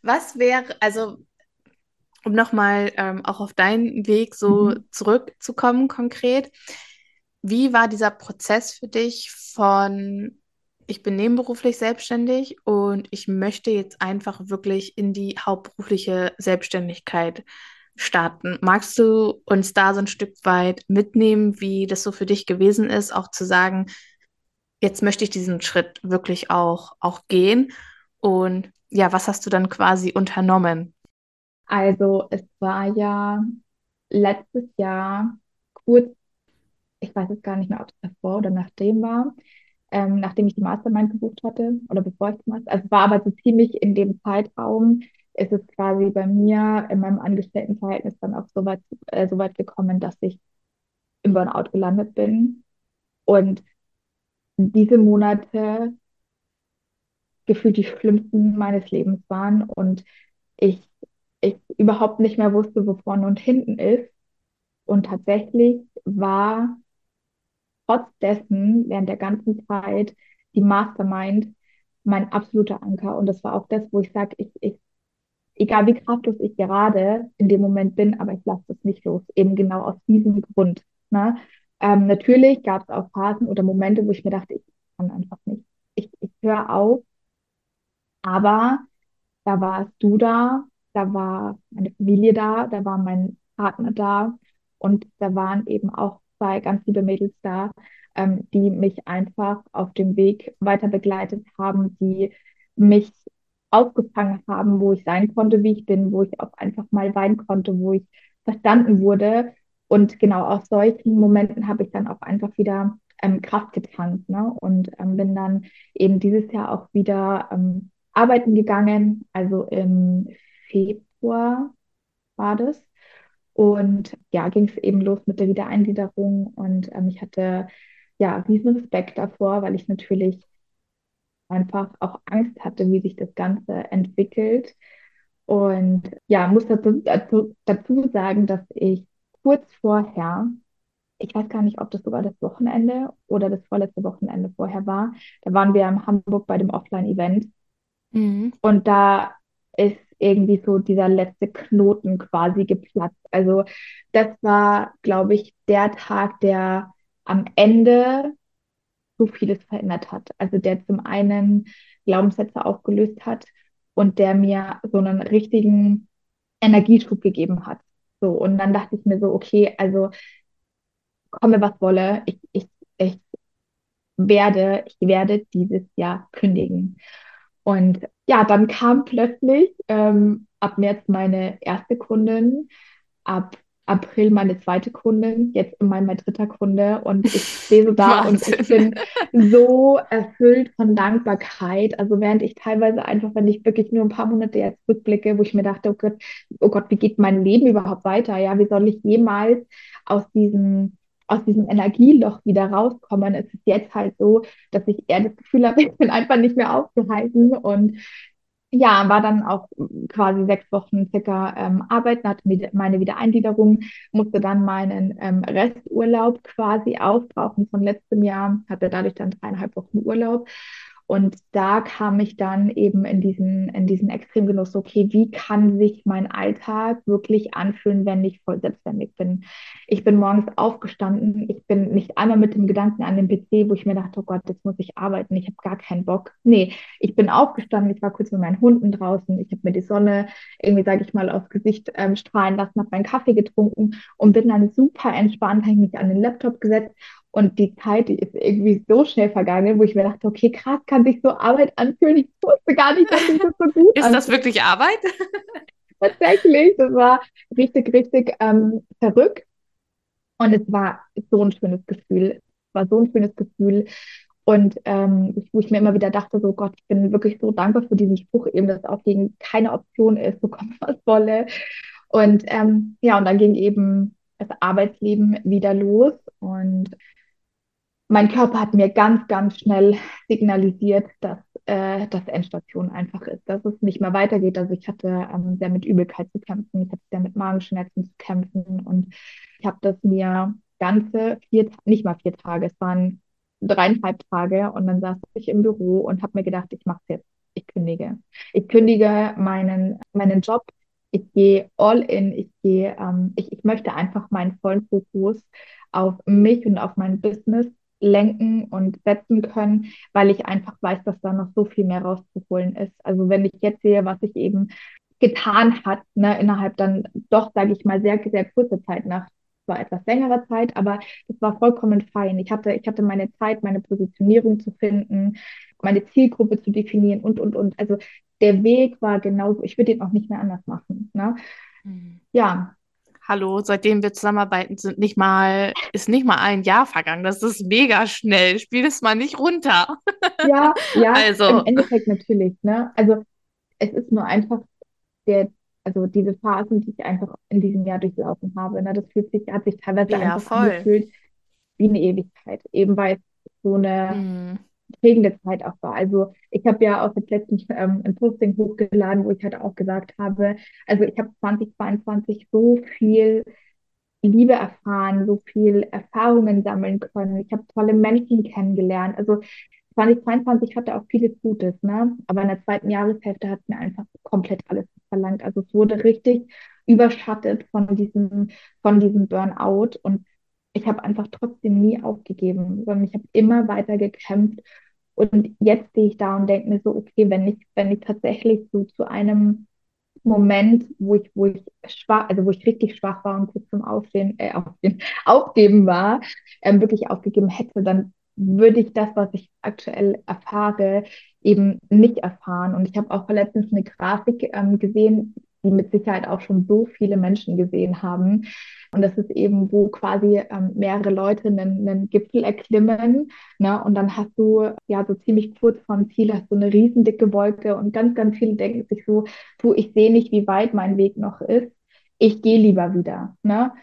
Was wäre, also um nochmal ähm, auch auf deinen Weg so mhm. zurückzukommen konkret, wie war dieser Prozess für dich von, ich bin nebenberuflich selbstständig und ich möchte jetzt einfach wirklich in die hauptberufliche Selbstständigkeit starten. Magst du uns da so ein Stück weit mitnehmen, wie das so für dich gewesen ist, auch zu sagen, jetzt möchte ich diesen Schritt wirklich auch, auch gehen? Und ja, was hast du dann quasi unternommen? Also es war ja letztes Jahr kurz, ich weiß jetzt gar nicht mehr, ob es davor oder nachdem war, ähm, nachdem ich die Mastermind gebucht hatte oder bevor ich die Mastermind, also war aber so ziemlich in dem Zeitraum, ist es quasi bei mir in meinem Angestelltenverhältnis dann auch so weit, äh, so weit gekommen, dass ich im Burnout gelandet bin. Und diese Monate gefühlt die schlimmsten meines Lebens waren und ich, ich überhaupt nicht mehr wusste, wo vorne und hinten ist. Und tatsächlich war trotz dessen während der ganzen Zeit die Mastermind mein absoluter Anker. Und das war auch das, wo ich sage, ich, ich egal wie kraftlos ich gerade in dem Moment bin, aber ich lasse das nicht los, eben genau aus diesem Grund. Ne? Ähm, natürlich gab es auch Phasen oder Momente, wo ich mir dachte, ich kann einfach nicht. Ich, ich höre auf, aber da warst du da, da war meine Familie da, da war mein Partner da und da waren eben auch zwei ganz liebe Mädels da, ähm, die mich einfach auf dem Weg weiter begleitet haben, die mich aufgefangen haben, wo ich sein konnte, wie ich bin, wo ich auch einfach mal weinen konnte, wo ich verstanden wurde. Und genau aus solchen Momenten habe ich dann auch einfach wieder ähm, Kraft getankt ne? und ähm, bin dann eben dieses Jahr auch wieder ähm, arbeiten gegangen. Also im Februar war das. Und ja, ging es eben los mit der Wiedereingliederung und ähm, ich hatte ja riesen Respekt davor, weil ich natürlich einfach auch Angst hatte, wie sich das Ganze entwickelt. Und ja, muss dazu, dazu, dazu sagen, dass ich kurz vorher, ich weiß gar nicht, ob das sogar das Wochenende oder das vorletzte Wochenende vorher war, da waren wir in Hamburg bei dem Offline-Event. Mhm. Und da ist irgendwie so dieser letzte Knoten quasi geplatzt. Also das war, glaube ich, der Tag, der am Ende so vieles verändert hat. Also der zum einen Glaubenssätze aufgelöst hat und der mir so einen richtigen Energieschub gegeben hat. So, und dann dachte ich mir so, okay, also komme was wolle, ich, ich, ich werde, ich werde dieses Jahr kündigen. Und ja, dann kam plötzlich ähm, ab März meine erste Kundin, ab April meine zweite Kundin, jetzt im Mai mein dritter Kunde und ich stehe so da und ich bin so erfüllt von Dankbarkeit. Also während ich teilweise einfach, wenn ich wirklich nur ein paar Monate jetzt rückblicke, wo ich mir dachte, oh Gott, oh Gott, wie geht mein Leben überhaupt weiter? Ja, wie soll ich jemals aus diesem aus diesem Energieloch wieder rauskommen. Es ist jetzt halt so, dass ich eher das Gefühl habe, ich bin einfach nicht mehr aufgehalten und ja, war dann auch quasi sechs Wochen circa ähm, arbeiten, hatte meine Wiedereingliederung, musste dann meinen ähm, Resturlaub quasi aufbrauchen von letztem Jahr, hatte dadurch dann dreieinhalb Wochen Urlaub. Und da kam ich dann eben in diesen, in diesen Extremgenuss, okay, wie kann sich mein Alltag wirklich anfühlen, wenn ich voll selbstständig bin? Ich bin morgens aufgestanden, ich bin nicht einmal mit dem Gedanken an den PC, wo ich mir dachte, oh Gott, jetzt muss ich arbeiten, ich habe gar keinen Bock. Nee, ich bin aufgestanden, ich war kurz mit meinen Hunden draußen, ich habe mir die Sonne irgendwie, sage ich mal, aufs Gesicht ähm, strahlen lassen, habe meinen Kaffee getrunken und bin dann super entspannt, habe ich mich an den Laptop gesetzt und die Zeit, die ist irgendwie so schnell vergangen, wo ich mir dachte, okay, krass, kann sich so Arbeit anfühlen. Ich wusste gar nicht, dass sich das so gut Ist das wirklich Arbeit? Tatsächlich, das war richtig, richtig ähm, verrückt. Und es war so ein schönes Gefühl. Es war so ein schönes Gefühl. Und ähm, wo ich mir immer wieder dachte, so Gott, ich bin wirklich so dankbar für diesen Spruch, eben, dass Aufgeben keine Option ist, so kommt was wolle. Und ähm, ja, und dann ging eben das Arbeitsleben wieder los. Und mein Körper hat mir ganz, ganz schnell signalisiert, dass äh, das Endstation einfach ist, dass es nicht mehr weitergeht. Also ich hatte ähm, sehr mit Übelkeit zu kämpfen, ich hatte sehr mit Magenschmerzen zu kämpfen. Und ich habe das mir ganze vier, nicht mal vier Tage, es waren dreieinhalb Tage. Und dann saß ich im Büro und habe mir gedacht, ich mache jetzt, ich kündige. Ich kündige meinen, meinen Job, ich gehe all in, ich gehe, ähm, ich, ich möchte einfach meinen vollen Fokus auf mich und auf mein Business lenken und setzen können, weil ich einfach weiß, dass da noch so viel mehr rauszuholen ist. Also wenn ich jetzt sehe, was ich eben getan hat, ne, innerhalb dann doch, sage ich mal, sehr, sehr kurze Zeit nach zwar etwas längerer Zeit, aber es war vollkommen fein. Ich hatte, ich hatte meine Zeit, meine Positionierung zu finden, meine Zielgruppe zu definieren und, und, und. Also der Weg war genauso, ich würde ihn auch nicht mehr anders machen. Ne? Hm. Ja, Hallo, seitdem wir zusammenarbeiten, sind nicht mal, ist nicht mal ein Jahr vergangen. Das ist mega schnell. Spiel es mal nicht runter. ja, ja, im Also, Endeffekt natürlich. Ne? Also es ist nur einfach der, also diese Phasen, die ich einfach in diesem Jahr durchlaufen habe, ne, das fühlt sich, hat sich teilweise ja, einfach voll. angefühlt wie eine Ewigkeit, eben weil es so eine Hm. Prägende Zeit auch war. Also ich habe ja auch jetzt letztens ähm, ein Posting hochgeladen, wo ich halt auch gesagt habe, also ich habe 2022 so viel Liebe erfahren, so viel Erfahrungen sammeln können. Ich habe tolle Menschen kennengelernt. Also 2022 hatte auch vieles Gutes, ne? Aber in der zweiten Jahreshälfte hat mir einfach komplett alles verlangt. Also es wurde richtig überschattet von diesem, von diesem Burnout und ich habe einfach trotzdem nie aufgegeben, sondern ich habe immer weiter gekämpft. Und jetzt stehe ich da und denke mir so, okay, wenn ich, wenn ich tatsächlich so zu einem Moment, wo ich, wo ich schwach, also wo ich richtig schwach war und kurz zum Aufstehen, äh, Aufstehen, Aufgeben war, ähm, wirklich aufgegeben hätte, dann würde ich das, was ich aktuell erfahre, eben nicht erfahren. Und ich habe auch letztens eine Grafik ähm, gesehen, die mit Sicherheit auch schon so viele Menschen gesehen haben. Und das ist eben, wo quasi ähm, mehrere Leute einen, einen Gipfel erklimmen, ne? Und dann hast du ja so ziemlich kurz vorm Ziel hast du eine riesendicke Wolke und ganz, ganz viele denken sich so, du, ich sehe nicht, wie weit mein Weg noch ist. Ich gehe lieber wieder. Ne?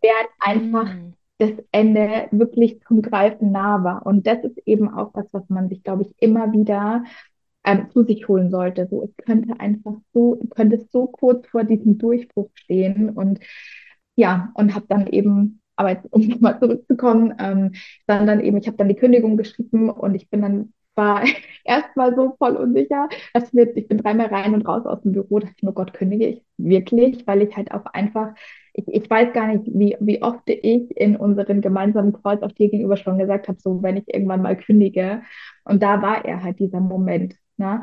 Während einfach Hm. das Ende wirklich zum Greifen nah war. Und das ist eben auch was, was man sich, glaube ich, immer wieder ähm, zu sich holen sollte. So, es könnte einfach so, könnte so kurz vor diesem Durchbruch stehen. Und ja, und habe dann eben, aber um nochmal zurückzukommen, ähm, dann, dann eben, ich habe dann die Kündigung geschrieben und ich bin dann, war erstmal so voll unsicher, dass ich mir, ich bin dreimal rein und raus aus dem Büro, dachte ich mir, oh Gott, kündige ich wirklich, weil ich halt auch einfach, ich, ich weiß gar nicht, wie, wie oft ich in unseren gemeinsamen Calls auch dir gegenüber schon gesagt habe, so, wenn ich irgendwann mal kündige. Und da war er halt dieser Moment, ne?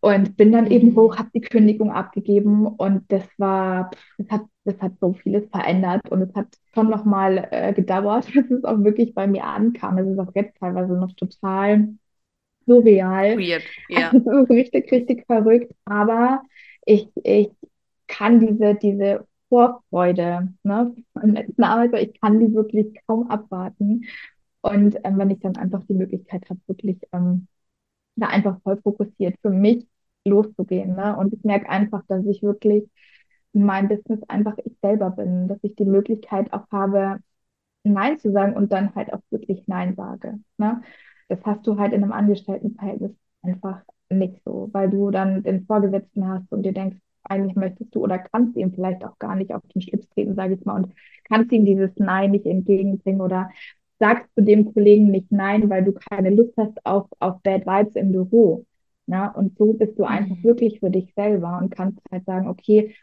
Und bin dann eben hoch, habe die Kündigung abgegeben und das war, das hat, das hat so vieles verändert und es hat schon nochmal äh, gedauert, bis es auch wirklich bei mir ankam. Es ist auch jetzt teilweise noch total surreal. Weird. Also Ja. ist richtig, richtig verrückt, aber ich, ich kann diese, diese Vorfreude, ne, beim letzten Arbeiter, ich kann die wirklich kaum abwarten. Und ähm, wenn ich dann einfach die Möglichkeit habe, wirklich ähm, da einfach voll fokussiert für mich loszugehen. Ne? Und ich merke einfach, dass ich wirklich in meinem Business einfach ich selber bin, dass ich die Möglichkeit auch habe, Nein zu sagen und dann halt auch wirklich Nein sage. Ne? Das hast du halt in einem Angestelltenverhältnis einfach nicht so, weil du dann den Vorgesetzten hast und dir denkst, eigentlich möchtest du oder kannst ihm vielleicht auch gar nicht auf den Schlips treten, sage ich mal, und kannst ihm dieses Nein nicht entgegenbringen oder sagst du dem Kollegen nicht Nein, weil du keine Lust hast auf, auf Bad Vibes im Büro. Ne? Und so bist du einfach Mhm. wirklich für dich selber und kannst halt sagen, okay,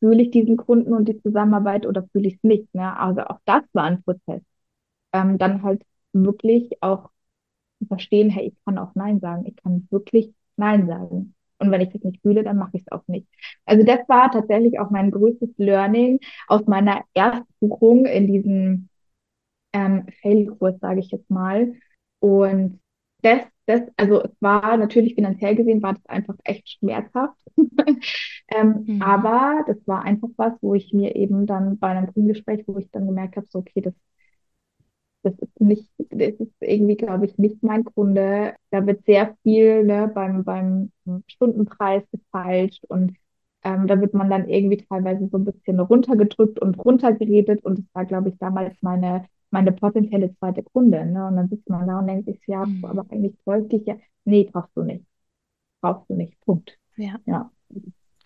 fühle ich diesen Kunden und die Zusammenarbeit oder fühle ich es nicht. Ne? Also auch das war ein Prozess. Ähm, dann halt wirklich auch zu verstehen, hey, ich kann auch Nein sagen. Ich kann wirklich Nein sagen. Und wenn ich das nicht fühle, dann mache ich es auch nicht. Also das war tatsächlich auch mein größtes Learning aus meiner Erstbuchung in diesem ähm, Fail-Kurs, sage ich jetzt mal. Und das, das, also es war natürlich finanziell gesehen, war das einfach echt schmerzhaft. ähm, Mhm. aber das war einfach was, wo ich mir eben dann bei einem Kundengespräch, wo ich dann gemerkt habe, so, okay, das das ist nicht, das ist irgendwie, glaube ich, nicht mein Kunde. Da wird sehr viel, ne, beim, beim Stundenpreis gefeilscht und ähm, da wird man dann irgendwie teilweise so ein bisschen runtergedrückt und runtergeredet und das war, glaube ich, damals meine, meine potenzielle zweite Kunde, ne? Und dann sitzt man da und denkt sich, ja, Mhm. aber eigentlich bräuchte ich ja, nee, brauchst du nicht, brauchst du nicht, Punkt. Ja, Ja,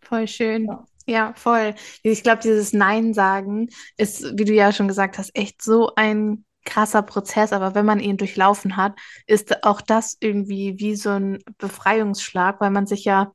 voll schön. ja, Ja, voll. Ich glaube, dieses Nein sagen ist, wie du ja schon gesagt hast, echt so ein krasser Prozess. Aber wenn man ihn durchlaufen hat, ist auch das irgendwie wie so ein Befreiungsschlag, weil man sich ja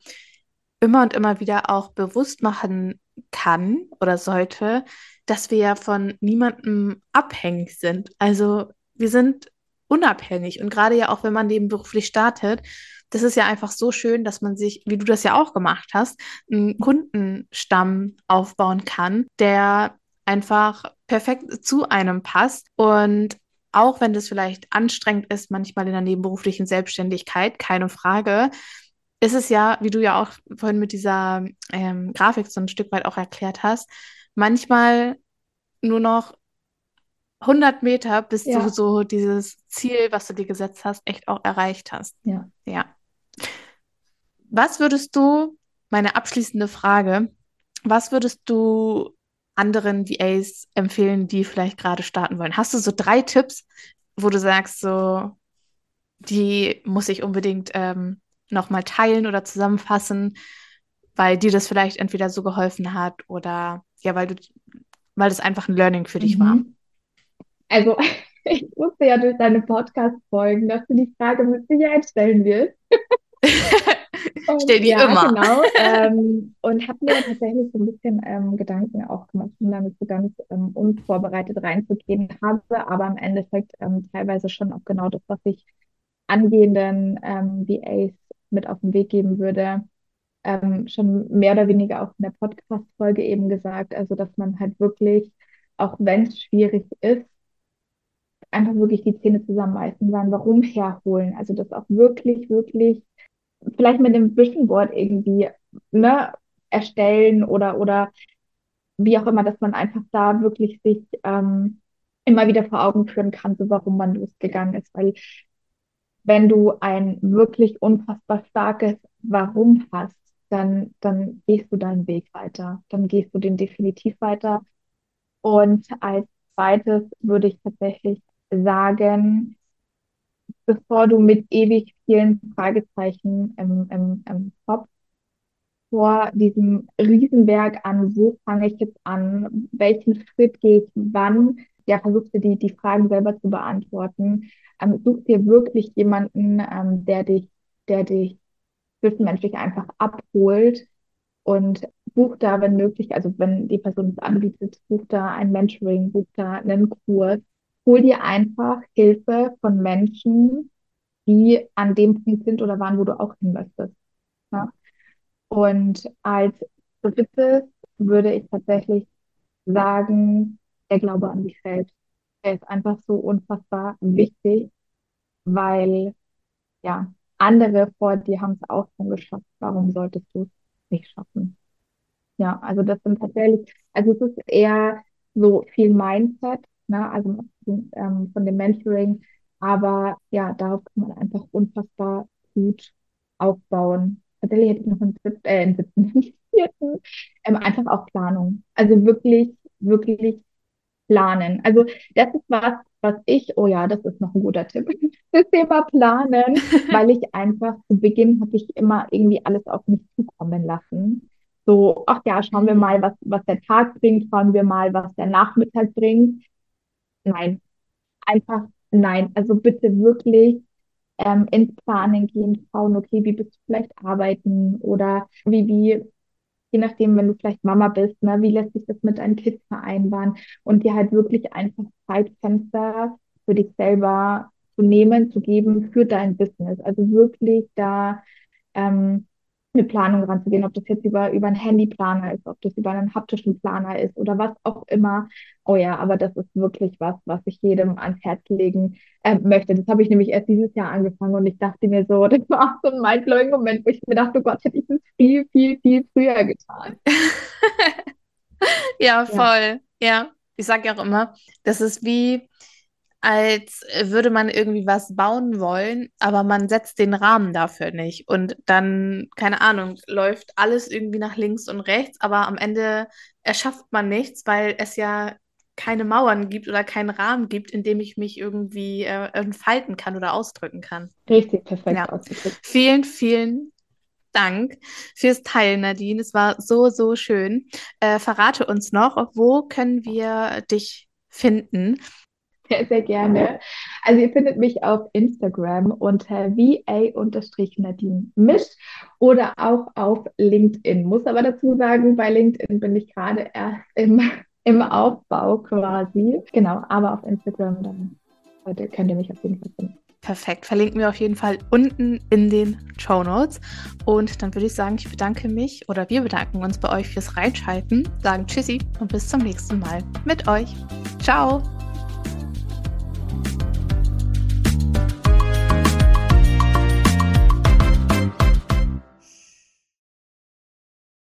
immer und immer wieder auch bewusst machen kann oder sollte, dass wir ja von niemandem abhängig sind. Also wir sind unabhängig und gerade ja auch, wenn man nebenberuflich startet, das ist ja einfach so schön, dass man sich, wie du das ja auch gemacht hast, einen Kundenstamm aufbauen kann, der einfach perfekt zu einem passt und auch wenn das vielleicht anstrengend ist, manchmal in der nebenberuflichen Selbstständigkeit, keine Frage, ist es ja, wie du ja auch vorhin mit dieser ähm, Grafik so ein Stück weit auch erklärt hast, manchmal nur noch 100 Meter, bis du ja, so dieses Ziel, was du dir gesetzt hast, echt auch erreicht hast. ja. Ja. Was würdest du, meine abschließende Frage, was würdest du anderen VAs empfehlen, die vielleicht gerade starten wollen? Hast du so drei Tipps, wo du sagst, so, die muss ich unbedingt ähm, nochmal teilen oder zusammenfassen, weil dir das vielleicht entweder so geholfen hat oder ja, weil du, weil das einfach ein Learning für dich war. Mhm. Also, ich wusste ja durch deine Podcast-Folgen, dass du die Frage mit Sicherheit stellen wirst. Und Stell die ja, immer. genau. Ähm, und habe mir tatsächlich so ein bisschen ähm, Gedanken auch gemacht, um damit so ganz ähm, unvorbereitet reinzugehen habe, aber im Endeffekt ähm, teilweise schon auch genau das, was ich angehenden ähm, VAs mit auf den Weg geben würde, ähm, schon mehr oder weniger auch in der Podcast-Folge eben gesagt. Also, dass man halt wirklich, auch wenn es schwierig ist, einfach wirklich die Zähne zusammenbeißen, sein Warum herholen. Also das auch wirklich, wirklich vielleicht mit einem Board irgendwie ne, erstellen oder, oder wie auch immer, dass man einfach da wirklich sich ähm, immer wieder vor Augen führen kann, so warum man losgegangen ist. Weil wenn du ein wirklich unfassbar starkes Warum hast, dann, dann gehst du deinen Weg weiter. Dann gehst du den definitiv weiter. Und als zweites würde ich tatsächlich sagen, bevor du mit ewig vielen Fragezeichen im, im, im Kopf vor diesem Riesenberg an, wo fange ich jetzt an, welchen Schritt gehe ich wann, ja, versuchst du die, die Fragen selber zu beantworten. Ähm, such dir wirklich jemanden, ähm, der dich, der dich zwischenmenschlich einfach abholt und buch da, wenn möglich, also wenn die Person es anbietet, buch da ein Mentoring, buch da einen Kurs. Hol dir einfach Hilfe von Menschen, die an dem Punkt sind oder waren, wo du auch hin möchtest. Ja? Und als drittes würde ich tatsächlich sagen, der Glaube an dich selbst. Der ist einfach so unfassbar wichtig, weil ja, andere vor dir haben es auch schon geschafft. Warum solltest du es nicht schaffen? Ja, also das sind tatsächlich, also es ist eher so viel Mindset, ne, also ähm, von dem Mentoring, aber ja, darauf kann man einfach unfassbar gut aufbauen. Tatsächlich hätte ich noch einen siebten, äh, einen siebten, vierten, ähm, einfach auch Planung. Also wirklich, wirklich planen. Also das ist was, was ich, oh ja, das ist noch ein guter Tipp, das Thema Planen, weil ich einfach zu Beginn habe ich immer irgendwie alles auf mich zukommen lassen. So, ach ja, schauen wir mal, was, was der Tag bringt, schauen wir mal, was der Nachmittag bringt. Nein, einfach nein. Also bitte wirklich ähm, ins Planen gehen, schauen, okay, wie bist du vielleicht arbeiten oder wie, wie, je nachdem, wenn du vielleicht Mama bist, ne, wie lässt sich das mit deinen Kids vereinbaren und dir halt wirklich einfach Zeitfenster für dich selber zu nehmen, zu geben für dein Business. Also wirklich da ähm, eine Planung ranzugehen, ob das jetzt über, über einen Handyplaner ist, ob das über einen haptischen Planer ist oder was auch immer. Oh ja, aber das ist wirklich was, was ich jedem ans Herz legen äh, möchte. Das habe ich nämlich erst dieses Jahr angefangen und ich dachte mir so, das war so ein mindblowing Moment, wo ich mir dachte, oh Gott, hätte ich das viel, viel, viel früher getan. ja, voll. Ja. ja. Ich sage ja auch immer, das ist wie, als würde man irgendwie was bauen wollen, aber man setzt den Rahmen dafür nicht. Und dann, keine Ahnung, läuft alles irgendwie nach links und rechts, aber am Ende erschafft man nichts, weil es ja keine Mauern gibt oder keinen Rahmen gibt, in dem ich mich irgendwie äh, entfalten kann oder ausdrücken kann. Richtig, perfekt ja. ausgedrückt. Vielen, vielen Dank fürs Teilen, Nadine. Es war so, so schön. Äh, verrate uns noch, wo können wir dich finden? Sehr, sehr gerne. Also ihr findet mich auf Instagram unter va-nadine Misch oder auch auf LinkedIn. Muss aber dazu sagen, bei LinkedIn bin ich gerade erst im, im Aufbau quasi. Genau, aber auf Instagram dann könnt ihr mich auf jeden Fall finden. Perfekt. Verlinken wir auf jeden Fall unten in den Show Notes. Und dann würde ich sagen, ich bedanke mich oder wir bedanken uns bei euch fürs Reinschalten, sagen Tschüssi und bis zum nächsten Mal mit euch. Ciao!